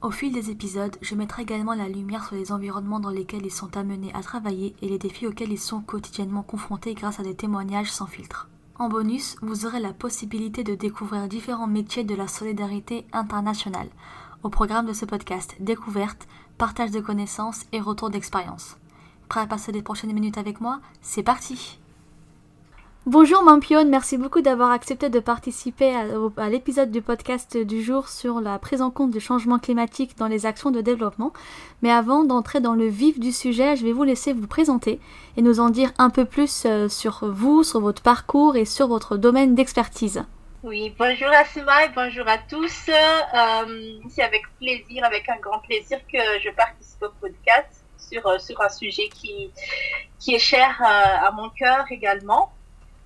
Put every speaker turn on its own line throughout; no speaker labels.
Au fil des épisodes, je mettrai également la lumière sur les environnements dans lesquels ils sont amenés à travailler et les défis auxquels ils sont quotidiennement confrontés grâce à des témoignages sans filtre. En bonus, vous aurez la possibilité de découvrir différents métiers de la solidarité internationale. Au programme de ce podcast, découverte, partage de connaissances et retour d'expérience. Prêt à passer les prochaines minutes avec moi? C'est parti Bonjour Mampion, merci beaucoup d'avoir accepté de participer à, l'épisode du podcast du jour sur la prise en compte du changement climatique dans les actions de développement. Mais avant d'entrer dans le vif du sujet, je vais vous laisser vous présenter et nous en dire un peu plus euh, sur vous, sur votre parcours et sur votre domaine d'expertise.
Oui, bonjour Asma et bonjour à tous. Euh, c'est avec plaisir, avec un grand plaisir que je participe au podcast sur, euh, sur un sujet qui, qui est cher à mon cœur également.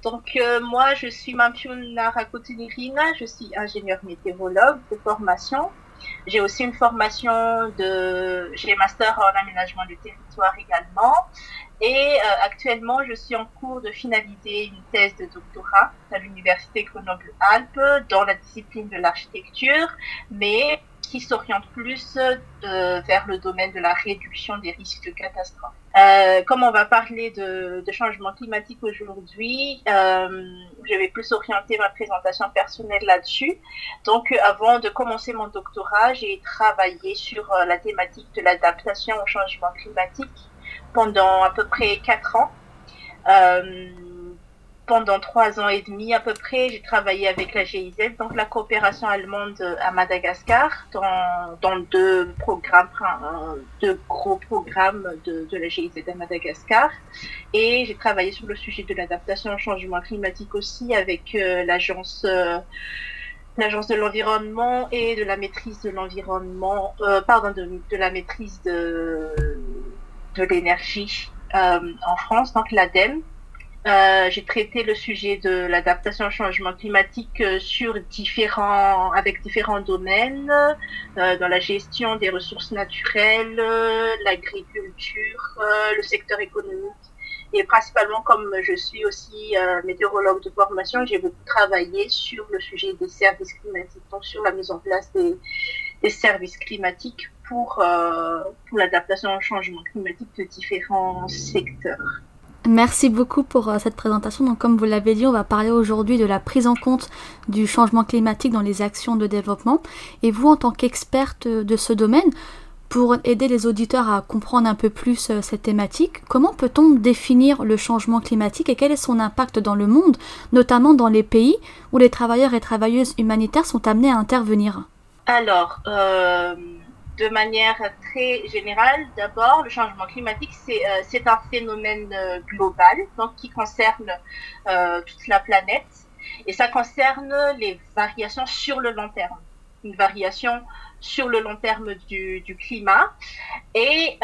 Donc euh, moi, je suis Mampiuna Rakotunirina, je suis ingénieur météorologue de formation. J'ai aussi une formation de, j'ai master en aménagement du territoire également. Et actuellement, je suis en cours de finaliser une thèse de doctorat à l'université Grenoble-Alpes dans la discipline de l'architecture, mais qui s'oriente plus euh, vers le domaine de la réduction des risques de catastrophe. Euh, comme on va parler de, changement climatique aujourd'hui, euh, je vais plus orienter ma présentation personnelle là-dessus. Donc, avant de commencer mon doctorat, j'ai travaillé sur la thématique de l'adaptation au changement climatique pendant à peu près quatre ans pendant trois ans et demi à peu près, j'ai travaillé avec la GIZ, donc la coopération allemande à Madagascar, dans, dans deux programmes, deux gros programmes de, de la GIZ à Madagascar. Et j'ai travaillé sur le sujet de l'adaptation au changement climatique aussi avec euh, l'agence euh, l'agence de l'environnement et de la maîtrise de l'environnement, euh, pardon, de, de, la maîtrise de, de l'énergie en France, donc l'ADEME. Euh, j'ai traité le sujet de l'adaptation au changement climatique euh, sur différents, avec différents domaines, euh, dans la gestion des ressources naturelles, l'agriculture, le secteur économique. Et principalement, comme je suis aussi météorologue de formation, j'ai beaucoup travaillé sur le sujet des services climatiques, donc sur la mise en place des, des services climatiques pour, pour l'adaptation au changement climatique de différents secteurs.
Merci beaucoup pour euh, cette présentation. Donc, comme vous l'avez dit, on va parler aujourd'hui de la prise en compte du changement climatique dans les actions de développement. Et vous, en tant qu'experte de ce domaine, pour aider les auditeurs à comprendre un peu plus euh, cette thématique, comment peut-on définir le changement climatique et quel est son impact dans le monde, notamment dans les pays où les travailleurs et travailleuses humanitaires sont amenés à intervenir?
Alors, euh, de manière très générale, d'abord, le changement climatique, c'est euh, un phénomène euh, global, donc qui concerne euh, toute la planète, et ça concerne les variations sur le long terme, une variation sur le long terme du, du climat, et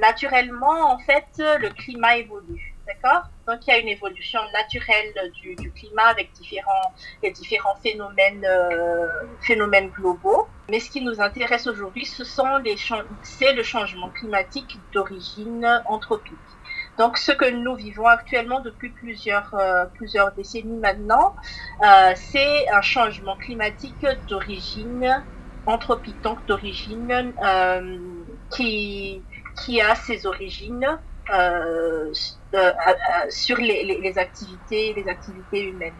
naturellement, en fait, le climat évolue. D'accord Donc il y a une évolution naturelle du, climat avec différents, les différents phénomènes, euh, phénomènes globaux. Mais ce qui nous intéresse aujourd'hui, c'est le changement climatique d'origine anthropique. Donc, ce que nous vivons actuellement depuis plusieurs, euh, plusieurs décennies maintenant, euh, c'est un changement climatique d'origine anthropique, donc d'origine qui, qui a ses origines euh, sur les, activités, les activités humaines.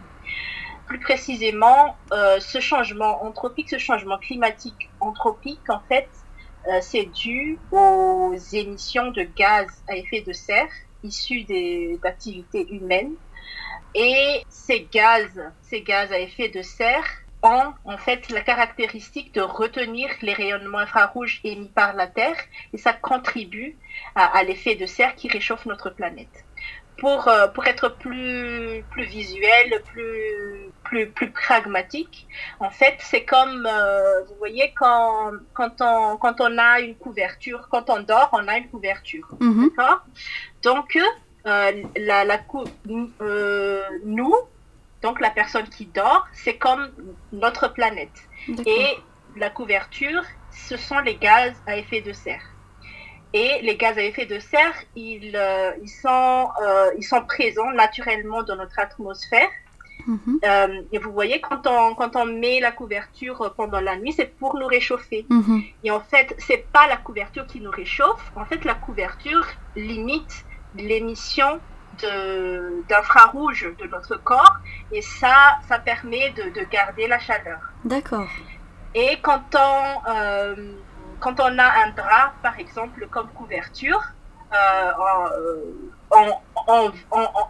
Plus précisément, euh, ce changement anthropique, ce changement climatique anthropique, en fait, c'est dû aux émissions de gaz à effet de serre issus des activités humaines. Et ces gaz, ces gaz à effet de serre en fait la caractéristique de retenir les rayonnements infrarouges émis par la Terre et ça contribue à, l'effet de serre qui réchauffe notre planète. Pour, euh, pour être plus, plus visuel, plus, plus, plus pragmatique, en fait, c'est comme, euh, vous voyez, quand, quand, on, quand on a une couverture, quand on dort, on a une couverture. D'accord? Donc, euh, la, la cou- euh, nous, donc la personne qui dort, c'est comme notre planète. Et la couverture, ce sont les gaz à effet de serre. Et les gaz à effet de serre, ils, euh, ils, sont, euh, ils sont présents naturellement dans notre atmosphère.
Mhm.
Euh, et vous voyez, quand on, quand on met la couverture pendant la nuit, c'est pour nous réchauffer.
Mhm.
Et en fait, c'est pas la couverture qui nous réchauffe. En fait, la couverture limite l'émission de- d'infrarouge de, notre corps. Et ça, ça permet de, de garder la chaleur.
D'accord.
Et quand on, euh, quand on a un drap, par exemple, comme couverture, euh,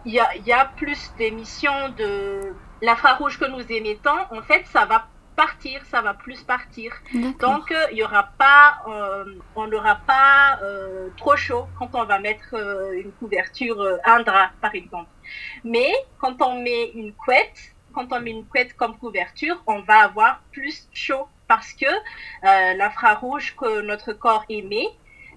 il y, a, il y a plus d'émissions de l'infrarouge que nous émettons. En fait, ça va partir, ça va plus partir. Donc, euh, il y aura pas, euh, on n'aura pas euh, trop chaud quand on va mettre euh, une couverture, euh, un drap, par exemple. Mais quand on met une couette, quand on met une couette comme couverture, on va avoir plus chaud parce que euh, l'infrarouge que notre corps émet,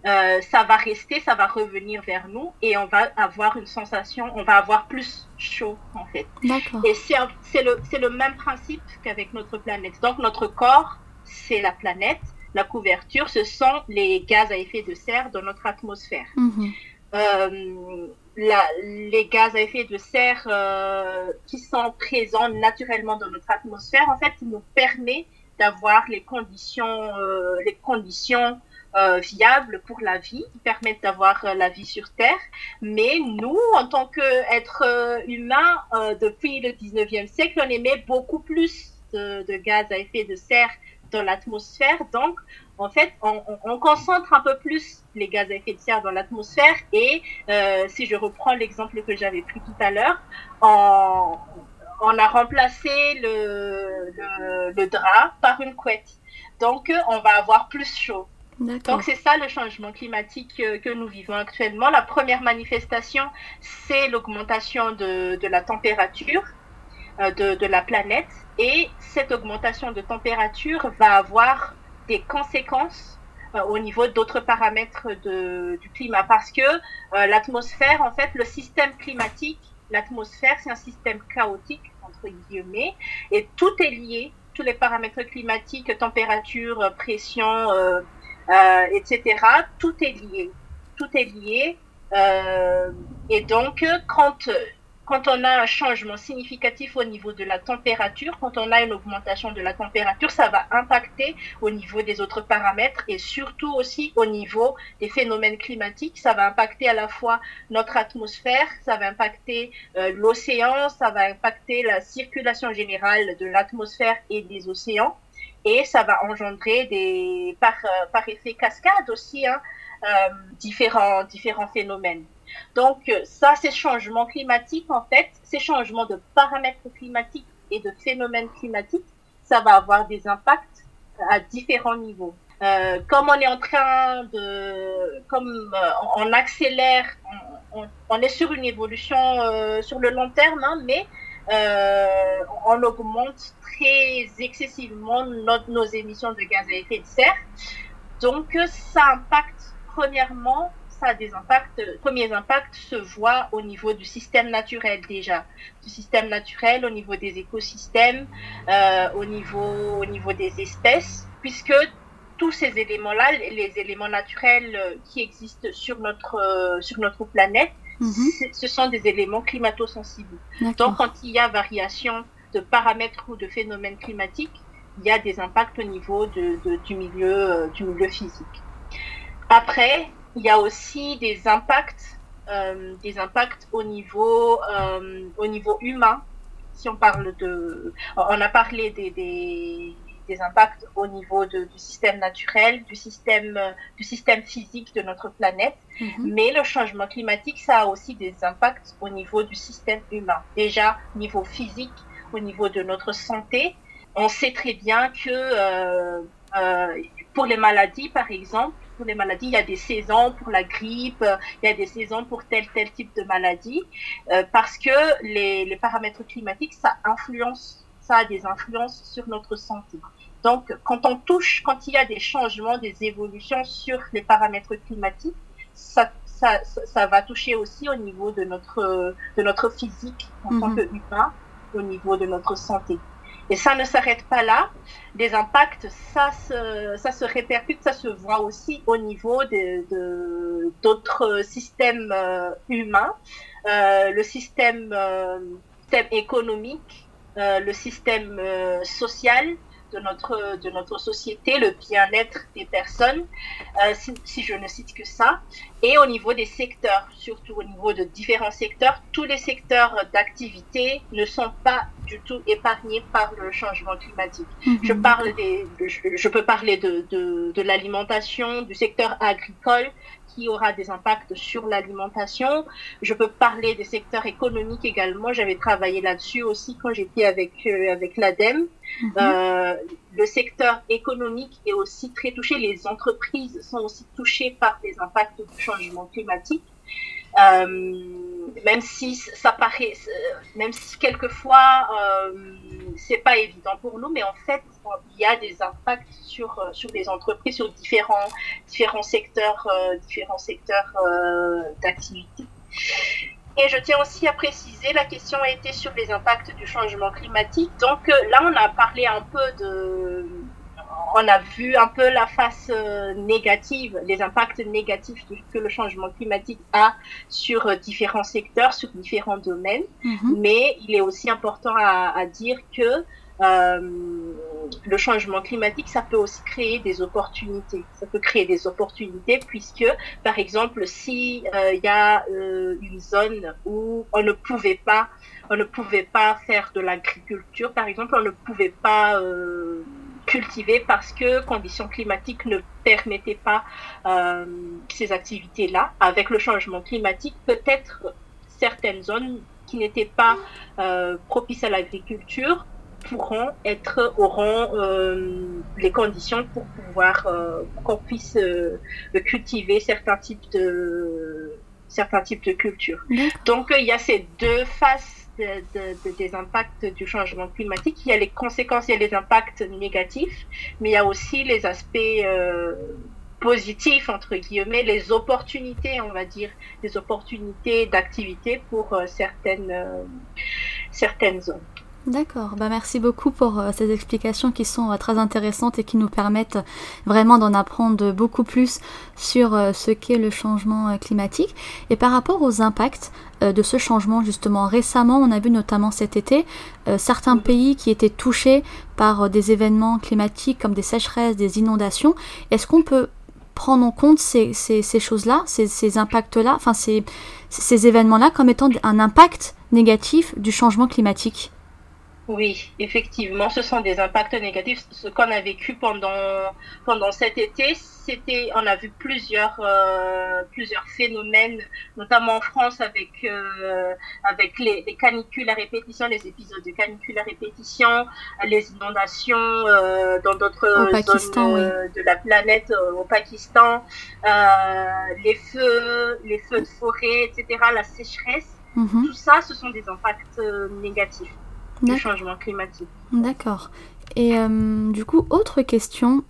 euh, ça va rester, ça va revenir vers nous et on va avoir une sensation, on va avoir plus chaud en fait.
D'accord.
Et c'est le, même principe qu'avec notre planète. Donc notre corps, c'est la planète. La couverture, ce sont les gaz à effet de serre dans notre atmosphère.
Mhm.
Euh, la- les gaz à effet de serre euh, qui sont présents naturellement dans notre atmosphère, en fait, nous permet d'avoir les conditions, euh, les conditions euh, viables pour la vie, qui permettent d'avoir euh, la vie sur Terre. Mais nous, en tant qu'êtres humains, depuis le 19e siècle, on émet beaucoup plus de, gaz à effet de serre dans l'atmosphère. Donc, en fait, on, on- on concentre un peu plus les gaz à effet de serre dans l'atmosphère. Et si je reprends l'exemple que j'avais pris tout à l'heure, on, on a remplacé le, le, le drap par une couette. Donc, euh, on va avoir plus chaud. Donc c'est ça le changement climatique euh, que nous vivons actuellement. La première manifestation, c'est l'augmentation de, de la température euh, de, de la planète. Et cette augmentation de température va avoir des conséquences euh, au niveau d'autres paramètres de, du climat. Parce que euh, l'atmosphère, en fait, le système climatique, l'atmosphère, c'est un système chaotique, entre guillemets, et tout est lié. Tous les paramètres climatiques, température, pression, euh, euh, etc. Tout est lié. Tout est lié. Euh, et donc, quand, quand on a un changement significatif au niveau de la température, quand on a une augmentation de la température, ça va impacter au niveau des autres paramètres et surtout aussi au niveau des phénomènes climatiques. Ça va impacter à la fois notre atmosphère, ça va impacter euh, l'océan, ça va impacter la circulation générale de l'atmosphère et des océans et ça va engendrer des par, euh, par effet cascade aussi hein, euh, différents différents phénomènes. Donc euh, ça, ces changements climatiques en fait, ces changements de paramètres climatiques et de phénomènes climatiques, ça va avoir des impacts à différents niveaux. Euh, comme on est en train de, comme euh, on accélère, on, est sur une évolution euh, sur le long terme, hein, mais euh, on augmente très excessivement nos émissions de gaz à effet de serre. Donc, ça impacte, premièrement, ça a des impacts, premiers impacts se voient au niveau du système naturel déjà, du système naturel, au niveau des écosystèmes, euh, au, niveau, au niveau des espèces, puisque tous ces éléments-là, les éléments naturels qui existent sur notre, euh, sur notre planète,
Mhm.
ce sont des éléments climato-sensibles. Donc, quand il y a variation de paramètres ou de phénomènes climatiques, il y a des impacts au niveau de, de, du, milieu, euh, du milieu physique. Après, il y a aussi des impacts, euh, des impacts au niveau, euh, au niveau humain. Si on parle de, on a parlé des, des, des impacts au niveau de, du système naturel, du système, du système physique de notre planète.
Mhm.
Mais le changement climatique, ça a aussi des impacts au niveau du système humain. Déjà, niveau physique, au niveau de notre santé, on sait très bien que euh, euh, pour les maladies, par exemple, pour les maladies. Il y a des saisons pour la grippe, il y a des saisons pour tel tel type de maladie, parce que les, les paramètres climatiques, ça influence, ça a des influences sur notre santé. Donc, quand on touche, quand il y a des changements, des évolutions sur les paramètres climatiques, ça, ça, ça va toucher aussi au niveau de notre, de notre physique en tant mhm. qu'humain, au niveau de notre santé. Et ça ne s'arrête pas là. Les impacts, ça se, ça se répercute, ça se voit aussi au niveau de d'autres systèmes euh, humains, euh, le système, euh, système économique, le système social, de notre, de notre société, le bien-être des personnes, si, si, je ne cite que ça, et au niveau des secteurs, surtout au niveau de différents secteurs, tous les secteurs d'activité ne sont pas du tout épargnés par le changement climatique. Mhm. Je, parle des, je, je, peux parler de, de, de l'alimentation, du secteur agricole, qui aura des impacts sur l'alimentation. Je peux parler des secteurs économiques également. J'avais travaillé là-dessus aussi quand j'étais avec euh, avec l'ADEME. Mhm. Euh, le secteur économique est aussi très touché. Les entreprises sont aussi touchées par les impacts du changement climatique. Euh, même si ça paraît, même si quelquefois euh, c'est pas évident pour nous, mais en fait il y a des impacts sur euh, sur les entreprises, sur différents différents secteurs, euh, différents secteurs euh, d'activité. Et je tiens aussi à préciser, la question a été sur les impacts du changement climatique. Donc là, on a parlé un peu de on a vu un peu la face euh, négative, les impacts négatifs que le changement climatique a sur euh, différents secteurs, sur différents domaines. Mhm. Mais il est aussi important à, à dire que euh, le changement climatique, ça peut aussi créer des opportunités. Ça peut créer des opportunités puisque, par exemple, si euh, il y a une zone où on ne pouvait pas, on ne pouvait pas faire de l'agriculture, par exemple, on ne pouvait pas cultiver parce que conditions climatiques ne permettaient pas euh, ces activités-là. Avec le changement climatique, peut-être certaines zones qui n'étaient pas euh, propices à l'agriculture pourront être auront euh, les conditions pour pouvoir euh, qu'on puisse euh, cultiver certains types de certains types de cultures. Donc il y a ces deux faces de, des impacts du changement climatique. Il y a les conséquences, il y a les impacts négatifs, mais il y a aussi les aspects euh, positifs, entre guillemets, les opportunités, on va dire, les opportunités d'activité pour euh, certaines, euh, certaines zones.
D'accord, bah merci beaucoup pour euh, ces explications qui sont euh, très intéressantes et qui nous permettent vraiment d'en apprendre beaucoup plus sur euh, ce qu'est le changement climatique. Et par rapport aux impacts de ce changement, justement, récemment, on a vu notamment cet été certains pays qui étaient touchés par des événements climatiques comme des sécheresses, des inondations. Est-ce qu'on peut prendre en compte ces, choses-là, ces, impacts-là, enfin ces, ces événements-là comme étant un impact négatif du changement climatique?
Oui, effectivement, ce sont des impacts négatifs. Ce qu'on a vécu pendant pendant cet été, c'était, on a vu plusieurs euh, plusieurs phénomènes, notamment en France avec euh, avec les, les, canicules à répétition, les épisodes de canicules à répétition, les inondations euh, dans d'autres zones euh, de la planète, euh, au Pakistan, les feux, les feux de forêt, etc., la sécheresse. Mhm. Tout ça, ce sont des impacts négatifs du changement climatique.
D'accord. Et euh, du coup, autre question,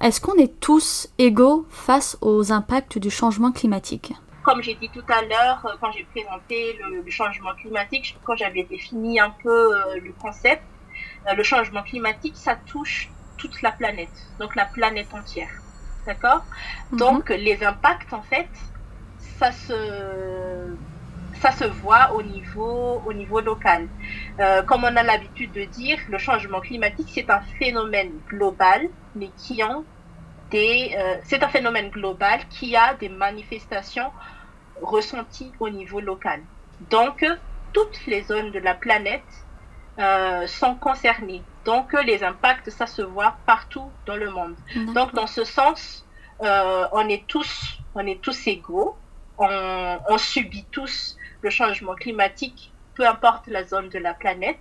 est-ce qu'on est tous égaux face aux impacts du changement climatique?
Comme j'ai dit tout à l'heure, euh, quand j'ai présenté le, changement climatique, quand j'avais défini un peu euh, le concept, le changement climatique, ça touche toute la planète, donc la planète entière. D'accord? Mhm. Donc les impacts, en fait, ça se ça se voit au niveau, au niveau local. Euh, comme on a l'habitude de dire, le changement climatique, c'est un phénomène global, mais qui a des, euh, c'est un phénomène global qui a des manifestations ressenties au niveau local. Donc, toutes les zones de la planète euh, sont concernées. Donc, les impacts, ça se voit partout dans le monde. Donc, dans ce sens, on est tous, on est tous égaux. On, on subit tous le changement climatique, peu importe la zone de la planète.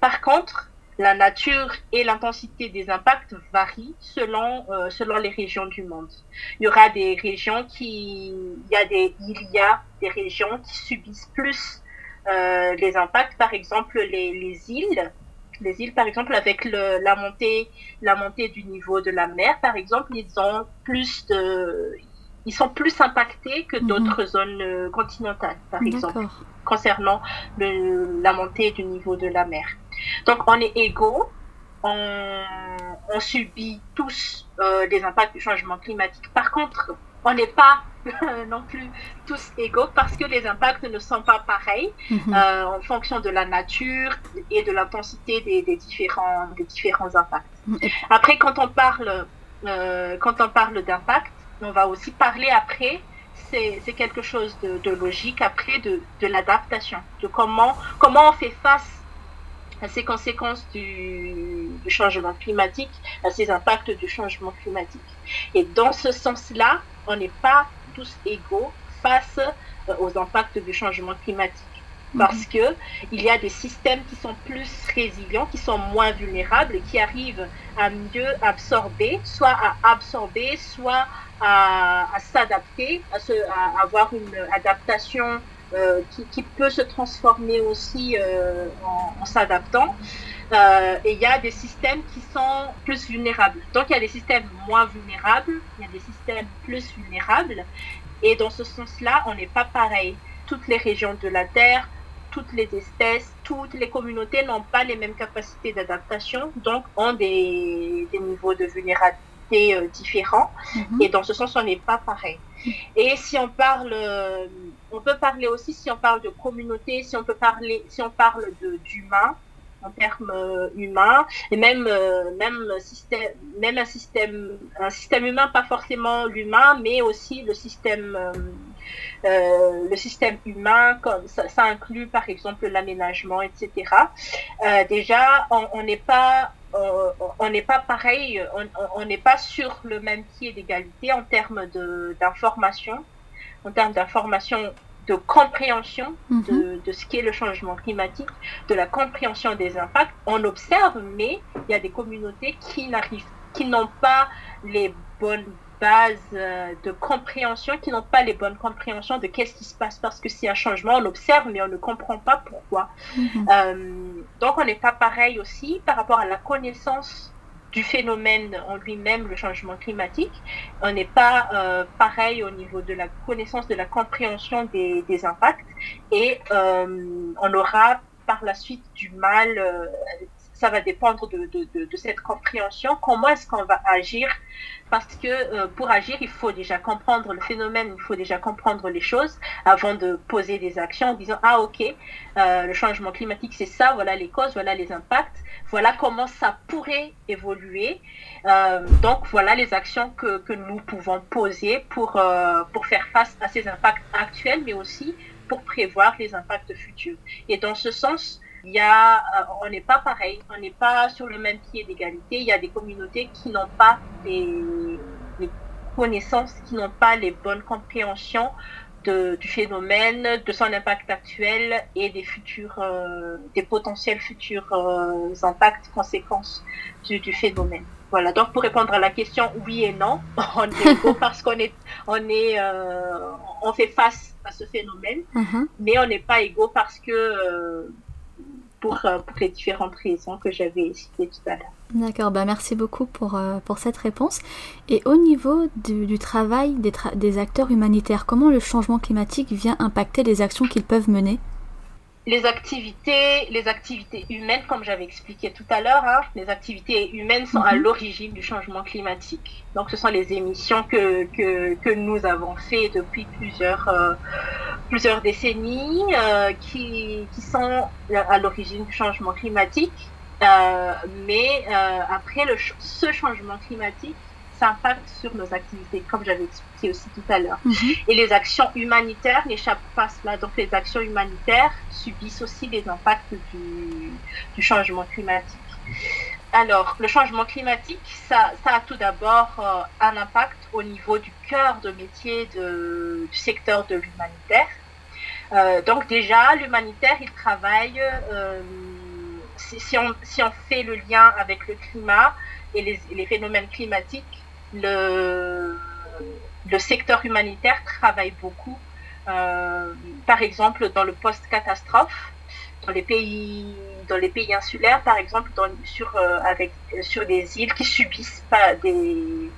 Par contre, la nature et l'intensité des impacts varient selon, euh, selon les régions du monde. Il y aura des régions qui, il y a des, il y a des régions qui subissent plus euh, les impacts, par exemple les, les îles. Les îles, par exemple, avec le, la montée, la montée du niveau de la mer, par exemple, ils ont plus de, ils sont plus impactés que d'autres zones euh, continentales, par exemple, concernant le, la montée du niveau de la mer. Donc, on est égaux, on, on subit tous euh, les impacts du changement climatique. Par contre, on n'est pas non plus tous égaux parce que les impacts ne sont pas pareils
Mhm.
euh, en fonction de la nature et de l'intensité des, des différents, des différents impacts. Après, quand on parle, euh, quand on parle d'impact, on va aussi parler après. C'est quelque chose de, de logique après de, de l'adaptation, de comment comment on fait face à ces conséquences du, du changement climatique, à ces impacts du changement climatique. Et dans ce sens-là, on n'est pas tous égaux face euh, aux impacts du changement climatique. Parce que il y a des systèmes qui sont plus résilients, qui sont moins vulnérables, et qui arrivent à mieux absorber, soit à absorber, soit à, s'adapter, à, avoir une adaptation euh, qui, peut se transformer aussi euh, en, s'adaptant. Euh, et il y a des systèmes qui sont plus vulnérables. Donc il y a des systèmes moins vulnérables, il y a des systèmes plus vulnérables. Et dans ce sens-là, on n'est pas pareil. Toutes les régions de la Terre, toutes les espèces, toutes les communautés n'ont pas les mêmes capacités d'adaptation, donc ont des niveaux de vulnérabilité euh, différents.
Mhm.
Et dans ce sens, on n'est pas pareil. Et si on parle, euh, on peut parler aussi, si on parle de communauté, si on peut parler, si on parle de d'humain, en termes euh, humains, et même euh, même système, même un système, un système humain, pas forcément l'humain, mais aussi le système, euh, euh, le système humain, comme ça, ça inclut par exemple l'aménagement, etc. Euh, déjà, on n'est pas euh, on n'est pas pareil, on- n'est pas sur le même pied d'égalité en termes d'information, en termes d'information, de compréhension
Mhm.
de, de ce qu'est le changement climatique, de la compréhension des impacts. On observe, mais il y a des communautés qui n'arrivent, qui n'ont pas les bonnes bases euh, de compréhension, qui n'ont pas les bonnes compréhensions de qu'est-ce qui se passe parce que c'est un changement, on observe, mais on ne comprend pas pourquoi.
Mhm.
Euh, donc on n'est pas pareil aussi par rapport à la connaissance du phénomène en lui-même, le changement climatique. On n'est pas euh, pareil au niveau de la connaissance, de la compréhension des, des impacts. Et euh, on aura par la suite du mal, euh, ça va dépendre de, de, de, cette compréhension, comment est-ce qu'on va agir? Parce que euh, pour agir, il faut déjà comprendre le phénomène, il faut déjà comprendre les choses avant de poser des actions en disant ah ok, euh, le changement climatique c'est ça, voilà les causes, voilà les impacts, voilà comment ça pourrait évoluer. Euh, donc voilà les actions que, que nous pouvons poser pour, pour faire face à ces impacts actuels, mais aussi pour prévoir les impacts futurs. Et dans ce sens, il y a, euh, on n'est pas pareil, on n'est pas sur le même pied d'égalité. Il y a des communautés qui n'ont pas les, les connaissances, qui n'ont pas les bonnes compréhensions de, du phénomène, de son impact actuel et des futurs, euh, des potentiels futurs euh, impacts, conséquences du, du phénomène. Voilà. Donc pour répondre à la question, oui et non, on est égaux parce qu'on est, on est, euh, on fait face à ce phénomène,
Mhm.
mais on n'est pas égaux parce que pour, euh, pour les différentes raisons que j'avais citées tout à l'heure.
D'accord, bah merci beaucoup pour, euh, pour cette réponse. Et au niveau du, du travail des, tra- des acteurs humanitaires, comment le changement climatique vient impacter les actions qu'ils peuvent mener?
Les activités, les activités humaines, comme j'avais expliqué tout à l'heure, hein, les activités humaines sont à
Mhm.
l'origine du changement climatique. Donc, ce sont les émissions que, que, que nous avons fait depuis plusieurs, euh, plusieurs décennies euh, qui, qui sont à l'origine du changement climatique. Euh, mais après, le, ce changement climatique s'impacte sur nos activités, comme j'avais expliqué aussi tout à l'heure.
Mhm.
Et les actions humanitaires n'échappent pas à cela. Donc les actions humanitaires subissent aussi les impacts du, du changement climatique. Alors, le changement climatique, ça, ça a tout d'abord euh, un impact au niveau du cœur de métier de, du secteur de l'humanitaire. Euh, donc déjà, l'humanitaire, il travaille euh, si, on, si on fait le lien avec le climat et les, les phénomènes climatiques, le, le secteur humanitaire travaille beaucoup, euh, par exemple dans le post-catastrophe, dans les pays dans les pays insulaires, par exemple, sur, euh, avec, sur des îles qui subissent pas des,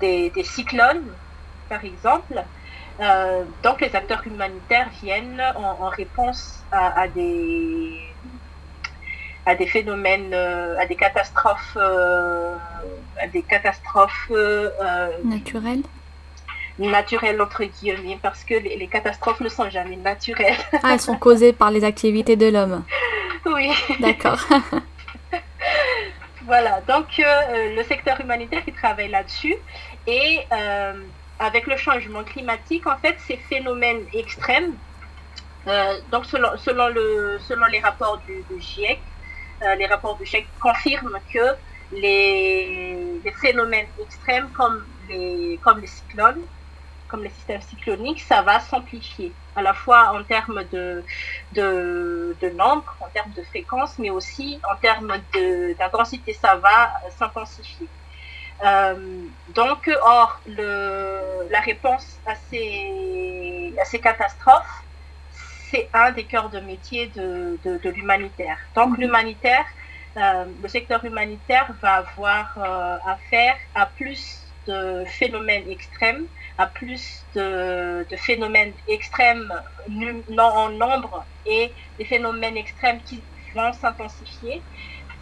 des, cyclones, par exemple. Euh, donc les acteurs humanitaires viennent en, réponse à, des à des phénomènes, euh, à des catastrophes, euh, à des catastrophes
naturelles
naturelles entre guillemets parce que les, les, catastrophes ne sont jamais naturelles.
Ah, elles sont causées par les activités de l'homme.
Oui.
D'accord.
voilà, donc euh, le secteur humanitaire qui travaille là-dessus et euh, avec le changement climatique, en fait, ces phénomènes extrêmes, euh, donc selon, selon, le, selon les rapports du, du GIEC, les rapports du GIEC confirment que les, phénomènes extrêmes comme les, comme les cyclones, comme les systèmes cycloniques, ça va s'amplifier, à la fois en termes de, de, nombre, en termes de fréquence, mais aussi en termes d'intensité, ça va s'intensifier. Euh, donc, or, le, la réponse à ces catastrophes, c'est un des cœurs de métier de, de, de l'humanitaire. Donc, l'humanitaire, euh, le secteur humanitaire va avoir euh, affaire à plus de phénomènes extrêmes, à plus de, de phénomènes extrêmes non en nombre et des phénomènes extrêmes qui vont s'intensifier.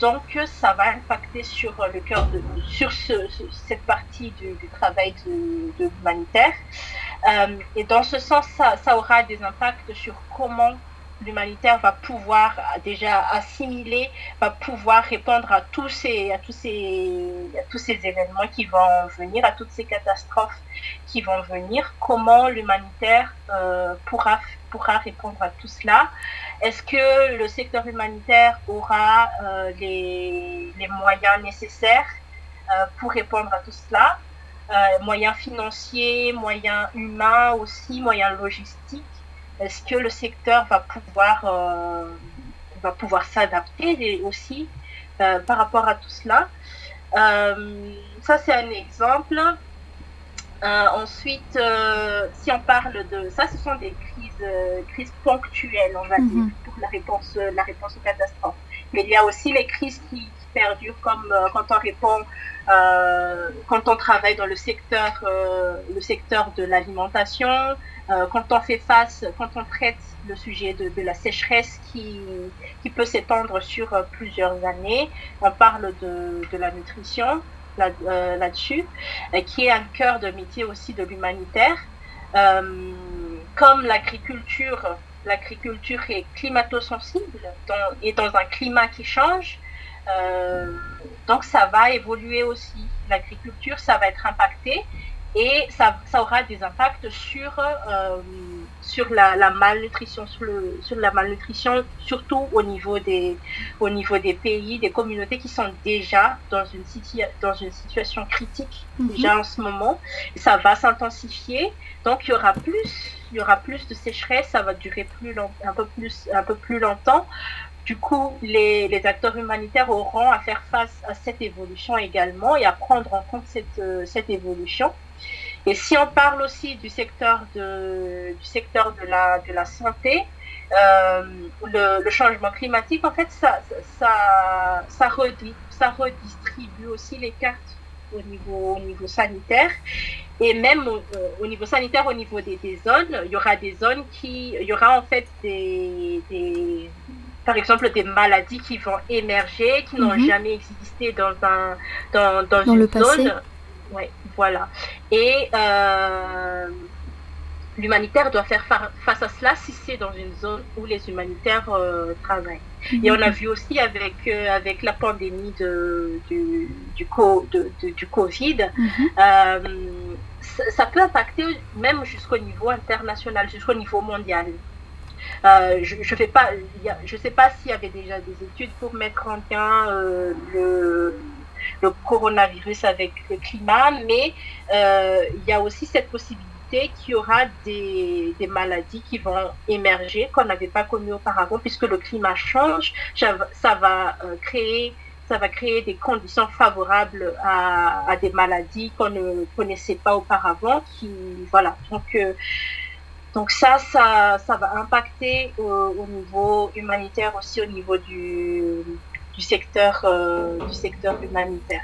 Donc, ça va impacter sur le cœur de, sur ce, cette partie du, travail de, l'humanitaire. Euh, et dans ce sens, ça, aura des impacts sur comment l'humanitaire va pouvoir déjà assimiler, va pouvoir répondre à tous ces, à tous ces, tous ces événements qui vont venir, à toutes ces catastrophes qui vont venir. Comment l'humanitaire euh, pourra, pourra répondre à tout cela. Est-ce que le secteur humanitaire aura euh, les, moyens nécessaires euh, pour répondre à tout cela? Moyens financiers, moyens humains aussi, moyens logistiques. Est-ce que le secteur va pouvoir, euh, va pouvoir s'adapter aussi euh, par rapport à tout cela? Euh, Ça, c'est un exemple. Ensuite, si on parle de ça, ce sont des crises, crises ponctuelles, on va dire, mm -hmm. pour la réponse, la réponse aux catastrophes. Mais il y a aussi les crises qui, qui perdurent, comme quand on répond euh, quand on travaille dans le secteur, euh, le secteur de l'alimentation, euh, quand on fait face, quand on traite le sujet de, de la sécheresse qui, qui peut s'étendre sur plusieurs années, on parle de, de la nutrition là-dessus, là qui est un cœur de métier aussi de l'humanitaire. comme l'agriculture, l'agriculture est climato-sensible et dans un climat qui change, euh, donc ça va évoluer aussi. L'agriculture, ça va être impacté et ça, ça aura des impacts sur, euh, sur la, la, malnutrition, sur, le, sur la malnutrition, surtout au niveau, des, au niveau des pays, des communautés qui sont déjà dans une, dans une situation critique mm -hmm. déjà en ce moment. Ça va s'intensifier. Donc il y aura plus, il y aura plus de sécheresse, ça va durer plus long, un peu plus, un peu plus longtemps. Du coup, les, les, acteurs humanitaires auront à faire face à cette évolution également et à prendre en compte cette, euh, cette évolution. Et si on parle aussi du secteur de, du secteur de, la, de la santé, euh, le, le, changement climatique, en fait, ça, ça, ça, redit, ça redistribue aussi les cartes au niveau, au niveau sanitaire. Et même au, au niveau sanitaire, au niveau des, des, zones, il y aura des zones qui, il y aura en fait des, des par exemple des maladies qui vont émerger, qui n'ont mm -hmm. jamais existé dans un dans, dans,
dans
une
le passé.
zone. Ouais, voilà. Et euh, l'humanitaire doit faire face à cela si c'est dans une zone où les humanitaires euh, travaillent. Et on a vu aussi avec euh, avec la pandémie de du du, co, de, de, du Covid. -hmm. ça, ça peut impacter même jusqu'au niveau international, jusqu'au niveau mondial. Je ne je sais pas s'il y avait déjà des études pour mettre en lien le, le, coronavirus avec le climat, mais euh, il y a aussi cette possibilité qu'il y aura des, des, maladies qui vont émerger qu'on n'avait pas connues auparavant, puisque le climat change, ça va créer ça va créer des conditions favorables à, à des maladies qu'on ne connaissait pas auparavant. Qui, voilà. Donc, euh, donc ça, ça, ça va impacter au, niveau humanitaire aussi, au niveau du, du secteur, euh, du secteur humanitaire.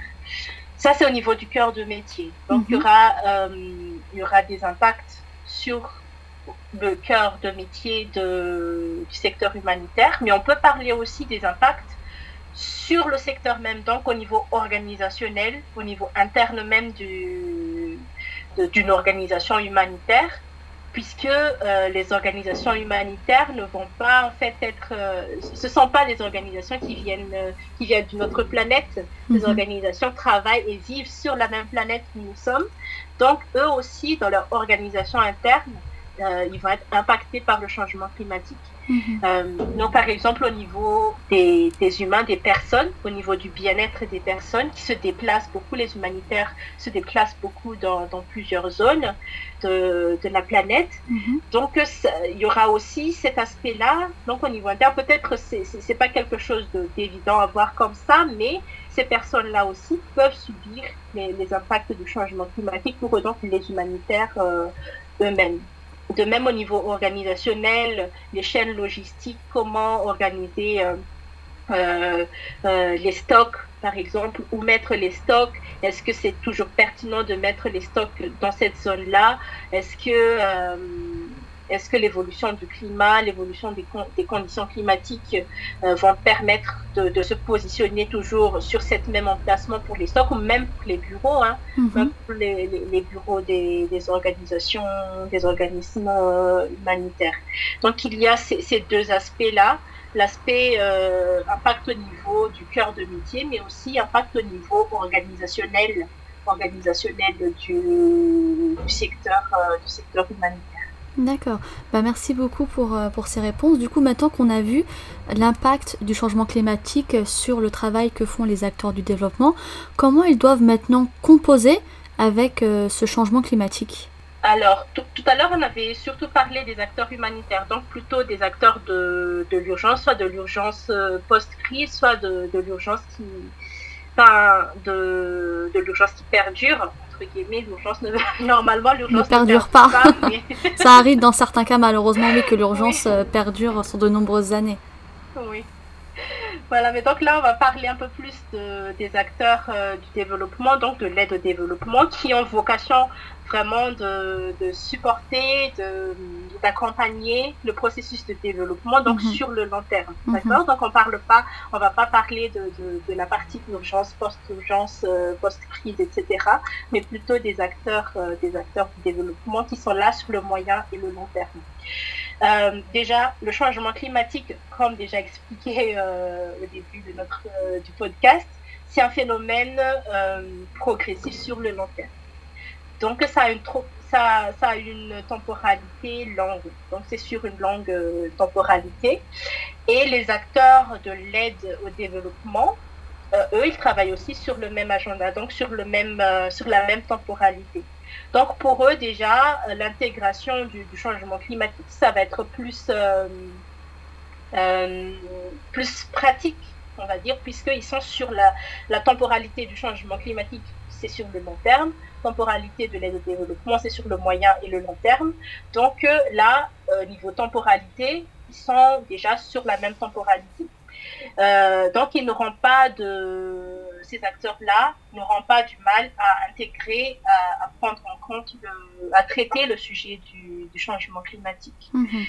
Ça, c'est au niveau du cœur de métier. Donc, il, y mhm. aura, euh, il y aura des impacts sur le cœur de métier de, du secteur humanitaire, mais on peut parler aussi des impacts sur le secteur même, donc au niveau organisationnel, au niveau interne même d'une organisation humanitaire, puisque euh, les organisations humanitaires ne vont pas en fait être, euh, ce sont pas des organisations qui viennent, euh, qui viennent d'une autre planète. Les mhm. organisations travaillent et vivent sur la même planète que nous sommes. Donc eux aussi, dans leur organisation interne, ils vont être impactés par le changement climatique. Mhm. Euh, donc, par exemple, au niveau des, humains, des personnes, au niveau du bien-être des personnes qui se déplacent beaucoup, les humanitaires se déplacent beaucoup dans, plusieurs zones de, la planète. Mhm. Donc, il y aura aussi cet aspect-là. Donc, au niveau interne, peut-être c'est n'est pas quelque chose d'évident à voir comme ça, mais ces personnes-là aussi peuvent subir les, impacts du changement climatique pour donc les humanitaires euh, eux-mêmes de même au niveau organisationnel, les chaînes logistiques, comment organiser euh, euh, euh, les stocks, par exemple, où mettre les stocks. Est-ce que c'est toujours pertinent de mettre les stocks dans cette zone-là? Est-ce que est-ce que l'évolution du climat, l'évolution des, des, conditions climatiques euh, vont permettre de, de, se positionner toujours sur cette même emplacement pour les stocks ou même pour les bureaux, hein, mhm. même pour les, les, bureaux des, des, organisations, des organismes euh, humanitaires. Donc il y a ces, ces deux aspects-là l'aspect euh, impact au niveau du cœur de métier, mais aussi impact au niveau organisationnel, organisationnel du, du secteur, euh, du secteur humanitaire.
D'accord. Bah, merci beaucoup pour, euh, pour ces réponses. Du coup, maintenant qu'on a vu l'impact du changement climatique sur le travail que font les acteurs du développement, comment ils doivent maintenant composer avec euh, ce changement climatique?
Alors, tout, à l'heure, on avait surtout parlé des acteurs humanitaires, donc plutôt des acteurs de, de l'urgence, soit de l'urgence euh, post-crise, soit de, de l'urgence qui, de, de l'urgence qui perdure l'urgence ne, normalement, l'urgence
ne perdure pas. ça arrive dans certains cas, malheureusement, oui, que l'urgence euh, perdure sur de nombreuses années.
Oui. Voilà, mais donc là, on va parler un peu plus de, des acteurs euh, du développement, donc de l'aide au développement, qui ont vocation vraiment de, de supporter, d'accompagner le processus de développement, donc mhm. sur le long terme. Mhm. D'accord? Donc on parle pas, on va pas parler de, de, de la partie urgence, post-urgence, euh, post-crise, etc., mais plutôt des acteurs, euh, des acteurs du développement qui sont là sur le moyen et le long terme. Euh, déjà, le changement climatique, comme déjà expliqué euh, au début de notre, euh, du podcast, c'est un phénomène progressif sur le long terme. Donc, ça a une, temporalité longue. Donc, c'est sur une longue temporalité. Et les acteurs de l'aide au développement, eux, ils travaillent aussi sur le même agenda, donc sur, le même, sur la même temporalité. Donc pour eux déjà, euh, l'intégration du, changement climatique, ça va être plus, euh, euh, plus pratique, on va dire, puisqu'ils sont sur la temporalité du changement climatique, c'est sur le long terme, temporalité de l'aide au développement, c'est sur le moyen et le long terme. Donc là, niveau temporalité, ils sont déjà sur la même temporalité. donc ils n'auront pas de ces acteurs-là n'auront pas du mal à intégrer, à, prendre en compte, à traiter le sujet du, changement climatique. Mhm.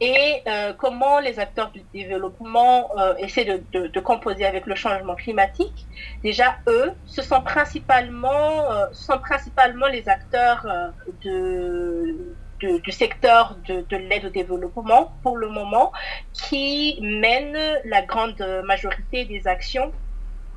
Euh, et euh, comment les acteurs du développement euh, essaient de, composer avec le changement climatique. Déjà, eux, ce sont principalement, ce sont principalement les acteurs du secteur de, de l'aide au développement pour le moment qui mène la grande majorité des actions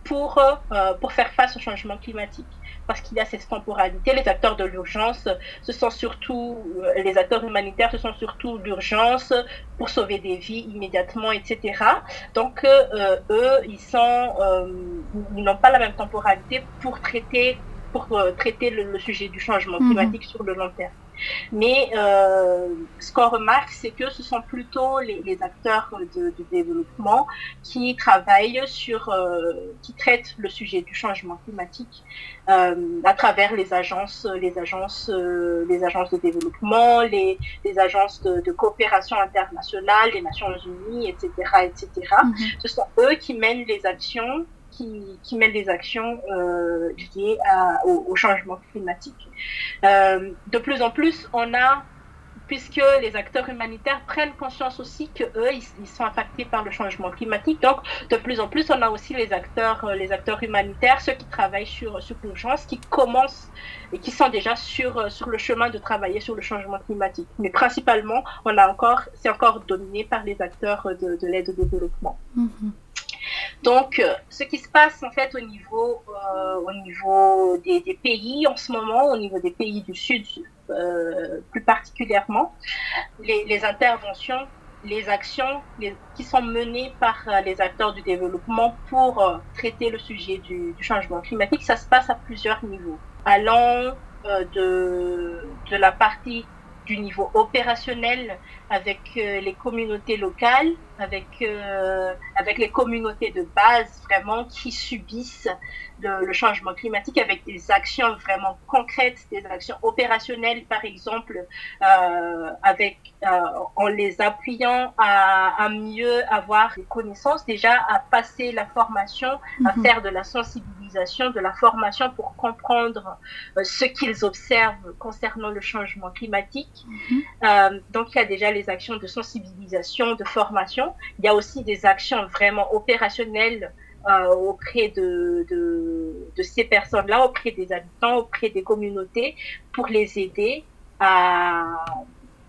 pour, euh, pour faire face au changement climatique. Parce qu'il y a cette temporalité, les acteurs de l'urgence, ce sont surtout, euh, les acteurs humanitaires, ce sont surtout l'urgence pour sauver des vies immédiatement, etc. Donc, euh, eux, ils sont, ils n'ont pas la même temporalité pour traiter pour traiter le, sujet du changement mhm. climatique sur le long terme. Mais euh, ce qu'on remarque, c'est que ce sont plutôt les, les acteurs de, de, développement qui travaillent sur, euh, qui traitent le sujet du changement climatique euh, à travers les agences, les agences, les agences de développement, les, les agences de, de, coopération internationale, les Nations Unies, etc., etc. Mhm. Ce sont eux qui mènent les actions qui, mènent des actions euh, liées au, changement climatique. Euh, de plus en plus, on a puisque les acteurs humanitaires prennent conscience aussi que eux ils, sont impactés par le changement climatique. Donc de plus en plus, on a aussi les acteurs euh, les acteurs humanitaires, ceux qui travaillent sur sur l'urgence, qui commencent et qui sont déjà sur sur le chemin de travailler sur le changement climatique. Mais principalement, on a encore c'est encore dominé par les acteurs de, de l'aide au développement. Mm-hmm. Donc, euh, ce qui se passe en fait au niveau, euh, au niveau des, pays en ce moment, au niveau des pays du Sud euh, plus particulièrement, les, interventions, les actions qui sont menées par les acteurs du développement pour traiter le sujet du, changement climatique, ça se passe à plusieurs niveaux, allant de, la partie du niveau opérationnel avec les communautés locales, avec, euh, avec les communautés de base vraiment qui subissent le, le, changement climatique, avec des actions vraiment concrètes, des actions opérationnelles par exemple, euh, avec, euh, en les appuyant à, à, mieux avoir des connaissances, déjà à passer la formation, mm -hmm. à mhm. faire de la sensibilisation, de la formation pour comprendre ce qu'ils observent concernant le changement climatique. Mm -hmm. donc il y a déjà les actions de sensibilisation, de formation. Il y a aussi des actions vraiment opérationnelles euh, auprès de, de, ces personnes-là, auprès des habitants, auprès des communautés, pour les aider à,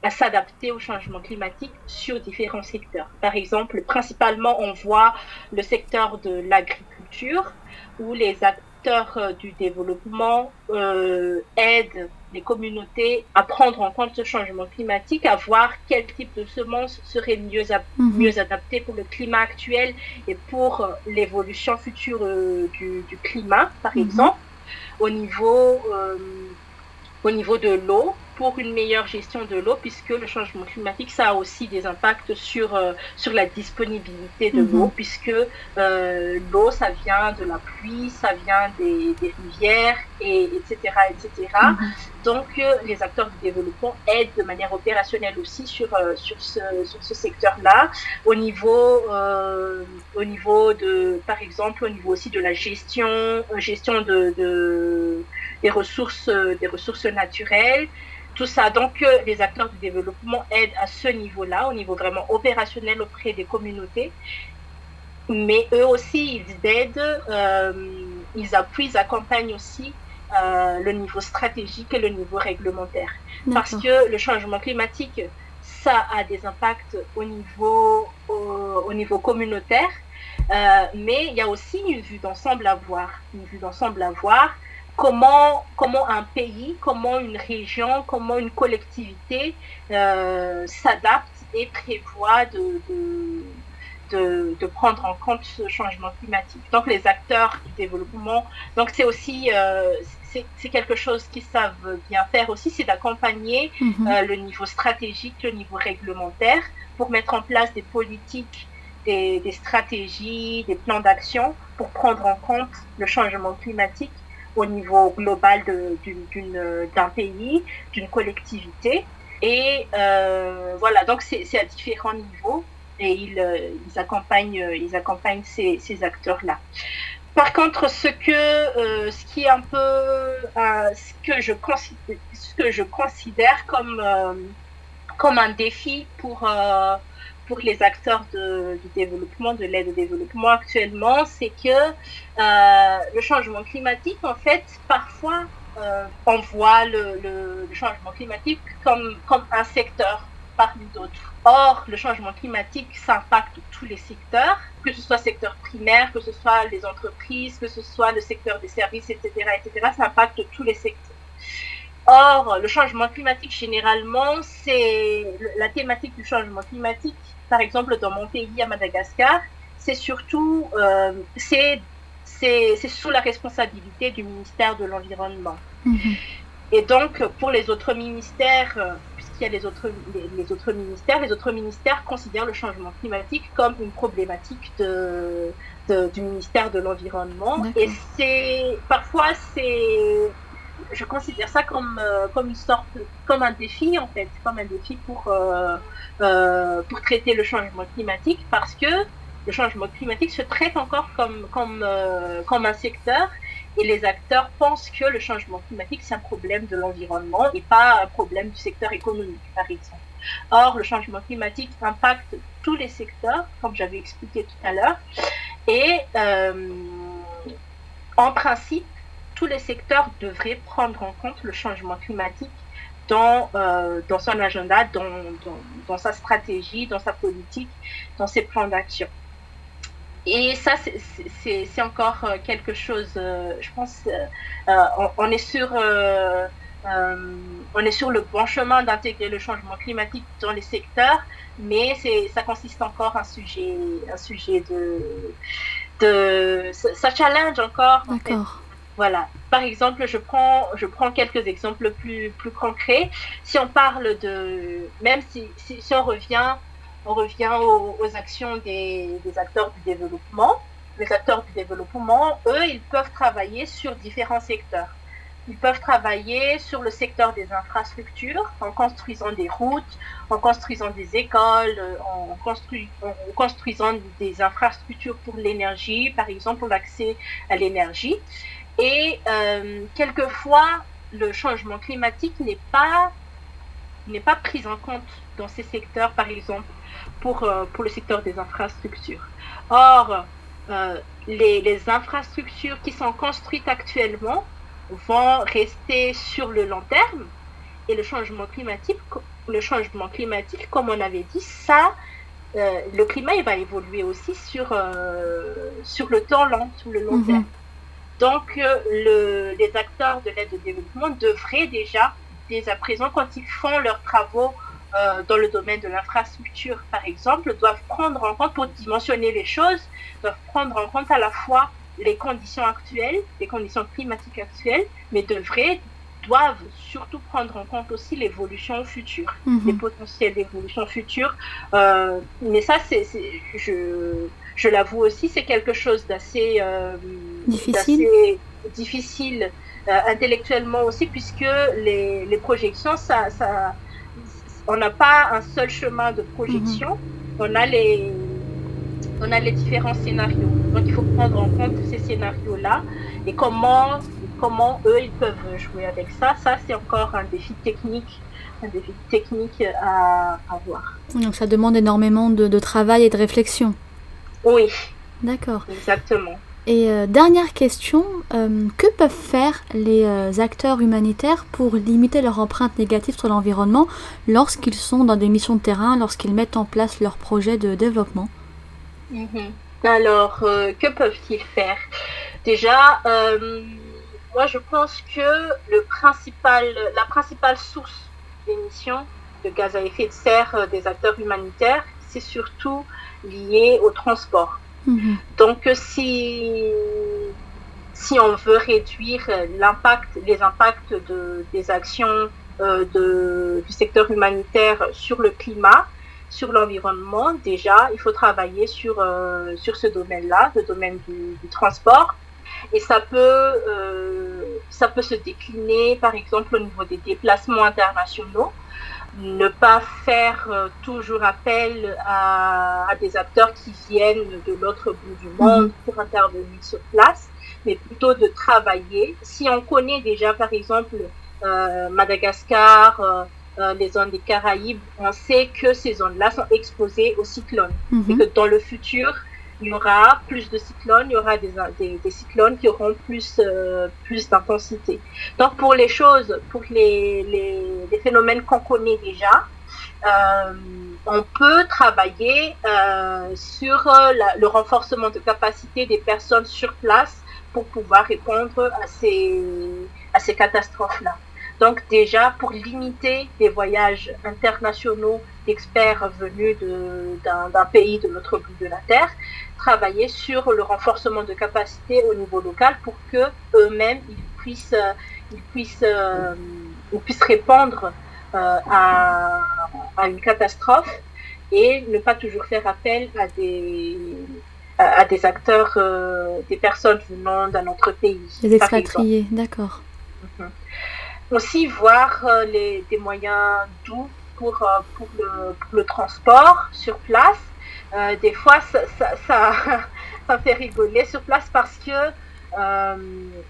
à s'adapter au changement climatique sur différents secteurs. Par exemple, principalement, on voit le secteur de l'agriculture, où les acteurs euh, du développement euh, aident les communautés à prendre en compte ce changement climatique, à voir quel type de semences serait mieux, mieux adapté pour le climat actuel et pour euh, l'évolution future euh, du, du, climat, par mm-hmm. exemple. Au niveau, euh, au niveau de l'eau, pour une meilleure gestion de l'eau, puisque le changement climatique, ça a aussi des impacts sur, euh, sur la disponibilité de -hmm. l'eau, puisque l'eau, ça vient de la pluie, ça vient des, des rivières, et, etc. etc. Mm -hmm. Donc, euh, les acteurs du développement aident de manière opérationnelle aussi sur, euh, sur ce, sur ce secteur-là, au niveau, euh, au niveau de, par exemple, au niveau aussi de la gestion, gestion de, de des ressources, des ressources naturelles, tout ça. Donc, euh, les acteurs du développement aident à ce niveau-là, au niveau vraiment opérationnel auprès des communautés. Mais eux aussi, ils aident, euh, ils appuient, ils accompagnent aussi euh, le niveau stratégique et le niveau réglementaire. Parce que le changement climatique, ça a des impacts au niveau, au, au niveau communautaire, euh, mais il y a aussi une vue d'ensemble à voir. Une vue d'ensemble à voir comment, comment un pays, comment une région, comment une collectivité euh, s'adapte et prévoit de, de, de, de, prendre en compte ce changement climatique. Donc les acteurs du développement, donc c'est aussi euh, c'est quelque chose qu'ils savent bien faire aussi, c'est d'accompagner mm -hmm. euh, le niveau stratégique, le niveau réglementaire pour mettre en place des politiques des, des stratégies, des plans d'action pour prendre en compte le changement climatique au niveau global d'un pays, d'une collectivité. Et euh, voilà, donc c'est à différents niveaux et ils, euh, ils accompagnent, ils accompagnent ces, ces acteurs-là. Par contre, ce que, euh, ce qui est un peu, euh, ce que je considère, comme, euh, comme un défi pour pour les acteurs de, du développement, de l'aide au développement actuellement, c'est que le changement climatique, en fait, parfois, on voit le, le, changement climatique comme, comme un secteur parmi d'autres. Or, le changement climatique, ça impacte tous les secteurs, que ce soit secteur primaire, que ce soit les entreprises, que ce soit le secteur des services, etc., etc., ça impacte tous les secteurs. Or, le changement climatique, généralement, c'est la thématique du changement climatique. Par exemple, dans mon pays, à Madagascar, c'est surtout, euh, c'est c'est sous la responsabilité du ministère de l'Environnement. Mhm. Et donc, pour les autres ministères, puisqu'il y a les autres, les, autres ministères, les autres ministères considèrent le changement climatique comme une problématique de, du ministère de l'Environnement. Et c'est parfois, c'est je considère ça comme, euh, comme une sorte, comme un défi en fait, comme un défi pour, euh, euh, pour traiter le changement climatique parce que le changement climatique se traite encore comme, comme, comme un secteur et les acteurs pensent que le changement climatique c'est un problème de l'environnement et pas un problème du secteur économique par exemple. Or, le changement climatique impacte tous les secteurs, comme j'avais expliqué tout à l'heure, et en principe, tous les secteurs devraient prendre en compte le changement climatique dans, euh, son agenda, dans, sa stratégie, dans sa politique, dans ses plans d'action. Et ça, c'est encore euh, quelque chose, euh, je pense, on, est sur, on est sur le bon chemin d'intégrer le changement climatique dans les secteurs, mais ça consiste encore un sujet, un sujet de, de ça, challenge encore.
D'accord.
Voilà. Par exemple, je prends, je prends quelques exemples plus, plus concrets. Si on parle de, même si, si, on revient, on revient aux, actions des, acteurs du développement, les acteurs du développement, eux, ils peuvent travailler sur différents secteurs. Ils peuvent travailler sur le secteur des infrastructures en construisant des routes, en construisant des écoles, en, en construisant des infrastructures pour l'énergie, par exemple pour l'accès à l'énergie. Et euh, quelquefois, le changement climatique n'est pas, n'est pas pris en compte dans ces secteurs, par exemple, pour, euh, pour le secteur des infrastructures. Or, euh, les, les, infrastructures qui sont construites actuellement vont rester sur le long terme et le changement climatique, le changement climatique, comme on avait dit, ça, le climat il va évoluer aussi sur, sur le temps long, sur le long mhm. terme. Donc, euh, le, les acteurs de l'aide au développement devraient déjà, dès à présent, quand ils font leurs travaux euh, dans le domaine de l'infrastructure, par exemple, doivent prendre en compte, pour dimensionner les choses, doivent prendre en compte à la fois les conditions actuelles, les conditions climatiques actuelles, mais devraient, doivent surtout prendre en compte aussi l'évolution future, mhm. les potentiels d'évolution future. Euh, mais ça, c'est, je, je l'avoue aussi, c'est quelque chose d'assez euh,
difficile,
difficile euh, intellectuellement aussi, puisque les, les projections, ça, ça, on n'a pas un seul chemin de projection, mhm. on, a les, on a les différents scénarios. Donc il faut prendre en compte ces scénarios-là et comment, comment eux, ils peuvent jouer avec ça. Ça, c'est encore un défi technique un défi technique à, à voir.
Donc ça demande énormément de, de travail et de réflexion.
Oui.
D'accord.
Exactement.
Et euh, dernière question, euh, que peuvent faire les euh, acteurs humanitaires pour limiter leur empreinte négative sur l'environnement lorsqu'ils sont dans des missions de terrain, lorsqu'ils mettent en place leurs projets de développement?
Mhm. Alors, que peuvent-ils faire? Déjà, moi je pense que la principale source d'émissions de gaz à effet de serre des acteurs humanitaires, c'est surtout lié au transport. Mhm. Donc, si, si on veut réduire l'impact, les impacts de, des actions euh, de, du secteur humanitaire sur le climat, sur l'environnement, déjà, il faut travailler sur, euh, sur ce domaine-là, le domaine du, transport. Et ça peut, euh, ça peut se décliner, par exemple, au niveau des déplacements internationaux ne pas faire euh, toujours appel à, des acteurs qui viennent de l'autre bout du monde mhm. pour intervenir sur place, mais plutôt de travailler. Si on connaît déjà, par exemple, euh, Madagascar, euh, les zones des Caraïbes, on sait que ces zones-là sont exposées aux cyclones mhm. et que dans le futur, il y aura plus de cyclones, il y aura des, cyclones qui auront plus, euh, plus d'intensité. Donc pour les choses, pour les, les, les phénomènes qu'on connaît déjà, euh, on peut travailler euh, sur le renforcement de capacité des personnes sur place pour pouvoir répondre à ces, à ces catastrophes-là. Donc déjà, pour limiter les voyages internationaux d'experts venus d'un pays de l'autre bout de la Terre, travailler sur le renforcement de capacité au niveau local pour que eux-mêmes ils puissent, ils puissent, ils puissent répondre à, à une catastrophe et ne pas toujours faire appel à des, à, des acteurs, euh, des personnes venant d'un autre pays.
Les expatriés, d'accord.
Mhm. Aussi voir euh, les, des moyens doux pour, euh, pour, le, pour le transport sur place. Des fois, ça, ça, ça, ça, fait rigoler sur place parce que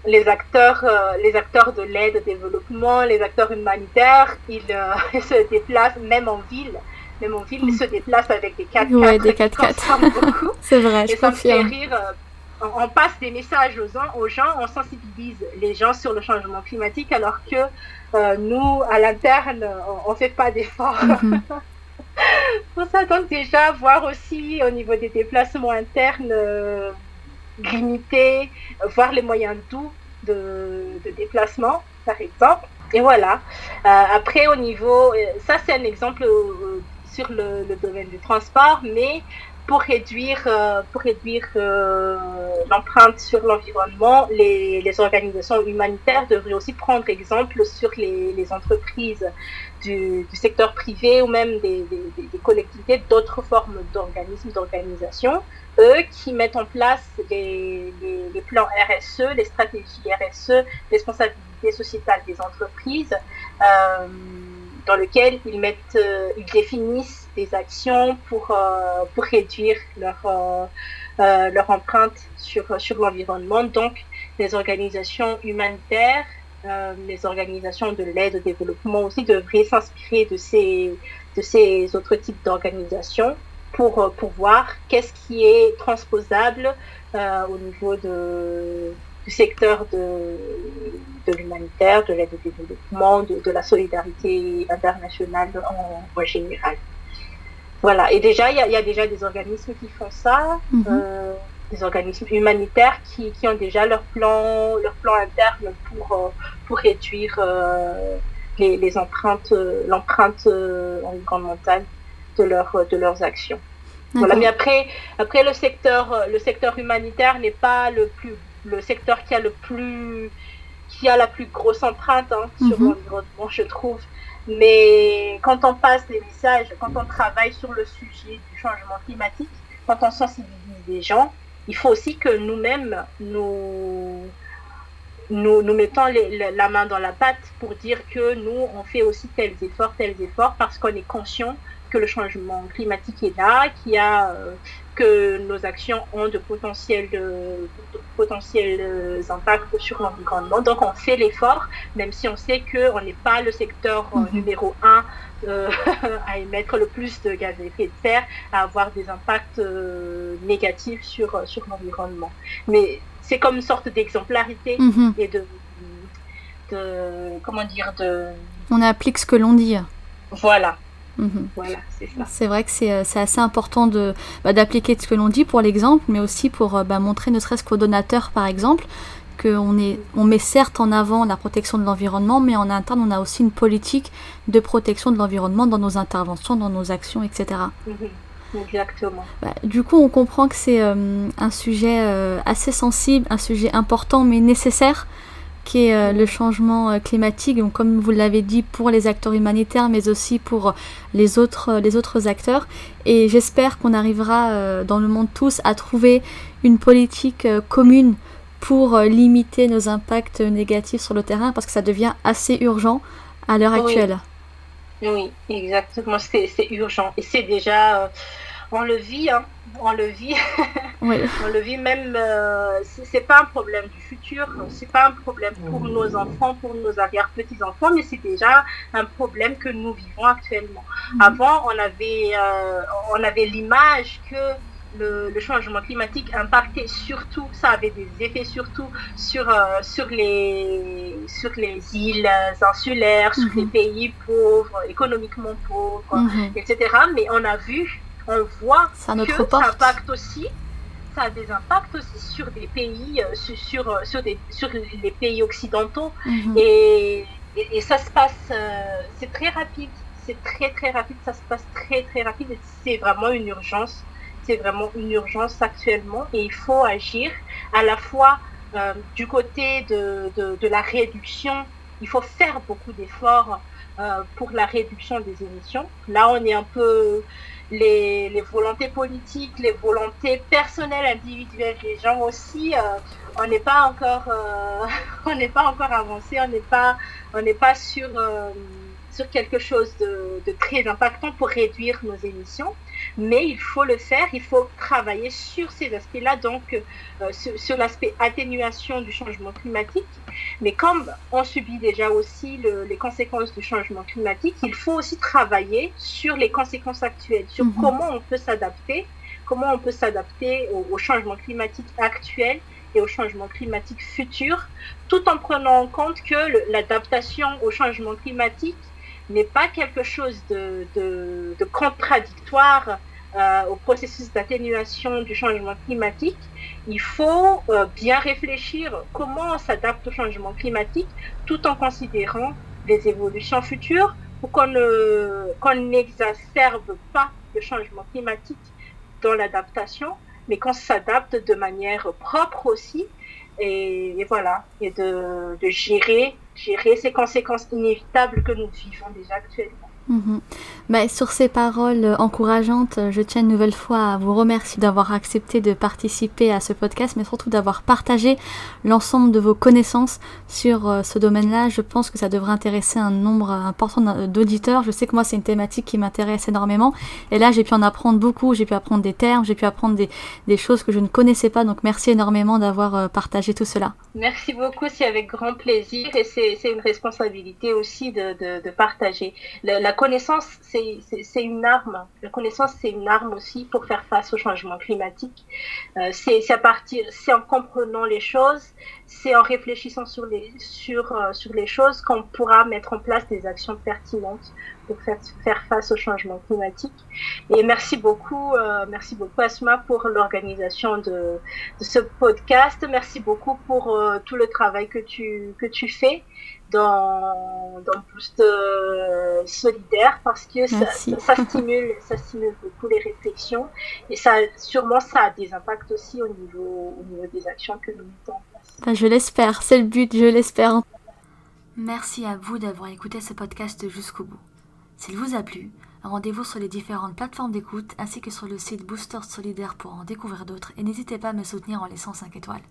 les acteurs, les acteurs de l'aide au développement, les acteurs humanitaires, ils, ils se déplacent même en ville mais mon film se déplace avec des 4x4.
Ouais, des 4x4. C'est vrai, je
Et ça me fait rire. Euh, on, passe des messages aux, aux, gens, on sensibilise les gens sur le changement climatique, alors que euh, nous, à l'interne, on ne fait pas d'efforts. Pour ça, donc déjà, voir aussi au niveau des déplacements internes euh, limités, voir les moyens doux de, déplacement, par exemple. Et voilà. Euh, après, au niveau, ça c'est un exemple sur le, domaine du transport, mais pour réduire, euh, euh, l'empreinte sur l'environnement, les, organisations humanitaires devraient aussi prendre exemple sur les entreprises du, du, secteur privé ou même des, des, des collectivités, d'autres formes d'organismes, d'organisations, eux qui mettent en place les, les, plans RSE, les stratégies RSE, responsabilité sociétale des entreprises. Euh, dans lequel ils mettent, euh, ils définissent des actions pour euh, pour réduire leur euh, leur empreinte sur sur l'environnement. Donc, les organisations humanitaires, les organisations de l'aide au développement aussi devraient s'inspirer de ces de ces autres types d'organisations pour pour voir qu'est-ce qui est transposable au niveau de du secteur de, de l'humanitaire, de l'aide au développement, de, de, la solidarité internationale en voie générale. Voilà, et déjà, il y a, y a, déjà des organismes qui font ça, -hmm. euh, des organismes humanitaires qui, qui, ont déjà leur plan, leur plan interne pour, euh, pour réduire euh, les, les, empreintes, euh, l'empreinte euh, environnementale de, leur, de leurs actions. Voilà, mais après, après le, secteur, le secteur humanitaire n'est pas le plus le secteur qui a le plus qui a la plus grosse empreinte hein, sur mm -hmm. l'environnement, je trouve. Mais quand on passe des messages, quand on travaille sur le sujet du changement climatique, quand on sensibilise les gens, il faut aussi que nous-mêmes, nous, nous, nous mettons les, la main dans la pâte pour dire que nous, on fait aussi tels efforts, tels efforts, parce qu'on est conscient que le changement climatique est là, qu'il y a euh, que nos actions ont de potentiels, de, de potentiels impacts sur l'environnement. Donc on fait l'effort, même si on sait qu'on n'est pas le secteur mm -hmm. numéro un euh, à émettre le plus de gaz à effet de serre, à avoir des impacts euh, négatifs sur, sur l'environnement. Mais c'est comme une sorte d'exemplarité -hmm. et de, de, comment dire, de...
On applique ce que l'on dit.
Voilà,
Mmh.
Voilà, c'est
vrai que c'est assez important d'appliquer bah, ce que l'on dit pour l'exemple, mais aussi pour bah, montrer, ne serait-ce qu'aux donateurs, par exemple, qu'on on met certes en avant la protection de l'environnement, mais en interne, on a aussi une politique de protection de l'environnement dans nos interventions, dans nos actions, etc.
Mmh. Exactement.
Bah, du coup, on comprend que c'est euh, un sujet euh, assez sensible, un sujet important, mais nécessaire qui est euh, le changement climatique, donc comme vous l'avez dit, pour les acteurs humanitaires, mais aussi pour les autres, les autres acteurs. Et j'espère qu'on arrivera dans le monde tous à trouver une politique commune pour limiter nos impacts négatifs sur le terrain, parce que ça devient assez urgent à l'heure actuelle.
Oui, oui exactement, c'est urgent. Et c'est déjà, euh, on le vit, hein on le vit.
Oui.
on le vit même. Euh, c'est pas un problème du futur, c'est pas un problème pour nos enfants, pour nos arrière-petits-enfants, mais c'est déjà un problème que nous vivons actuellement. Mm. Avant, on avait, euh, on avait l'image que le, le, changement climatique impactait surtout, ça avait des effets surtout sur, euh, sur, les, sur les îles insulaires, sur mm -hmm. les pays pauvres, économiquement pauvres, mm -hmm. etc. Mais on a vu on voit
ça
que
porte.
ça impacte aussi ça a des impacts aussi sur des pays sur, sur, sur, des, sur les pays occidentaux
-hmm.
et et, ça se passe, c'est très rapide, c'est très très rapide, ça se passe très très rapide et c'est vraiment une urgence. C'est vraiment une urgence actuellement et il faut agir à la fois du côté de, de, de, la réduction. Il faut faire beaucoup d'efforts pour la réduction des émissions. Là, on est un peu les, volontés politiques, les volontés personnelles, individuelles des gens aussi. Euh, on n'est pas encore, euh, on n'est pas encore avancé, on n'est pas, sur euh, quelque chose de, très impactant pour réduire nos émissions. Mais il faut le faire, il faut travailler sur ces aspects-là, donc euh, sur, l'aspect atténuation du changement climatique. Mais comme on subit déjà aussi le, les conséquences du changement climatique, il faut aussi travailler sur les conséquences actuelles, sur -hmm. comment on peut s'adapter, comment on peut s'adapter au, au changement climatique actuel et au changement climatique futur, tout en prenant en compte que l'adaptation au changement climatique n'est pas quelque chose de, de, contradictoire euh, au processus d'atténuation du changement climatique. Il faut euh, bien réfléchir comment on s'adapte au changement climatique tout en considérant les évolutions futures pour qu'on qu n'exacerbe pas le changement climatique dans l'adaptation, mais qu'on s'adapte de manière propre aussi et, voilà, et de, de gérer, gérer ces conséquences inévitables que nous vivons déjà actuellement.
Mmh. Bah, sur ces paroles encourageantes, je tiens une nouvelle fois à vous remercier d'avoir accepté de participer à ce podcast, mais surtout d'avoir partagé l'ensemble de vos connaissances sur euh, ce domaine-là. Je pense que ça devrait intéresser un nombre important d'auditeurs. Je sais que moi, c'est une thématique qui m'intéresse énormément. Et là, j'ai pu en apprendre beaucoup. J'ai pu apprendre des termes, j'ai pu apprendre des, choses que je ne connaissais pas. Donc, merci énormément d'avoir euh, partagé tout cela.
Merci beaucoup, c'est avec grand plaisir. Et c'est une responsabilité aussi de, partager. La connaissance, c'est une arme. La connaissance, c'est une arme aussi pour faire face au changement climatique. Euh, c'est à partir, c'est en comprenant les choses, c'est en réfléchissant sur les, euh, choses qu'on pourra mettre en place des actions pertinentes pour faire, face au changement climatique. Et merci beaucoup, euh, merci beaucoup Asma pour l'organisation de, de, ce podcast. Merci beaucoup pour tout le travail que tu, que tu fais dans, dans Boost euh, solidaire parce que ça, ça, stimule, ça stimule beaucoup les réflexions et ça, sûrement ça a des impacts aussi au niveau, au niveau des actions que nous mettons en place.
Ben, je l'espère, c'est le but, je l'espère. Merci à vous d'avoir écouté ce podcast jusqu'au bout. S'il vous a plu, rendez-vous sur les différentes plateformes d'écoute ainsi que sur le site Booster Solidaire pour en découvrir d'autres et n'hésitez pas à me soutenir en laissant 5 étoiles.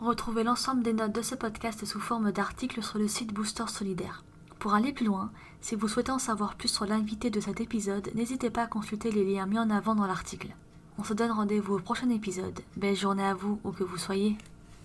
Retrouvez l'ensemble des notes de ce podcast sous forme d'articles sur le site Booster Solidaire. Pour aller plus loin, si vous souhaitez en savoir plus sur l'invité de cet épisode, n'hésitez pas à consulter les liens mis en avant dans l'article. On se donne rendez-vous au prochain épisode. Belle journée à vous où que vous soyez.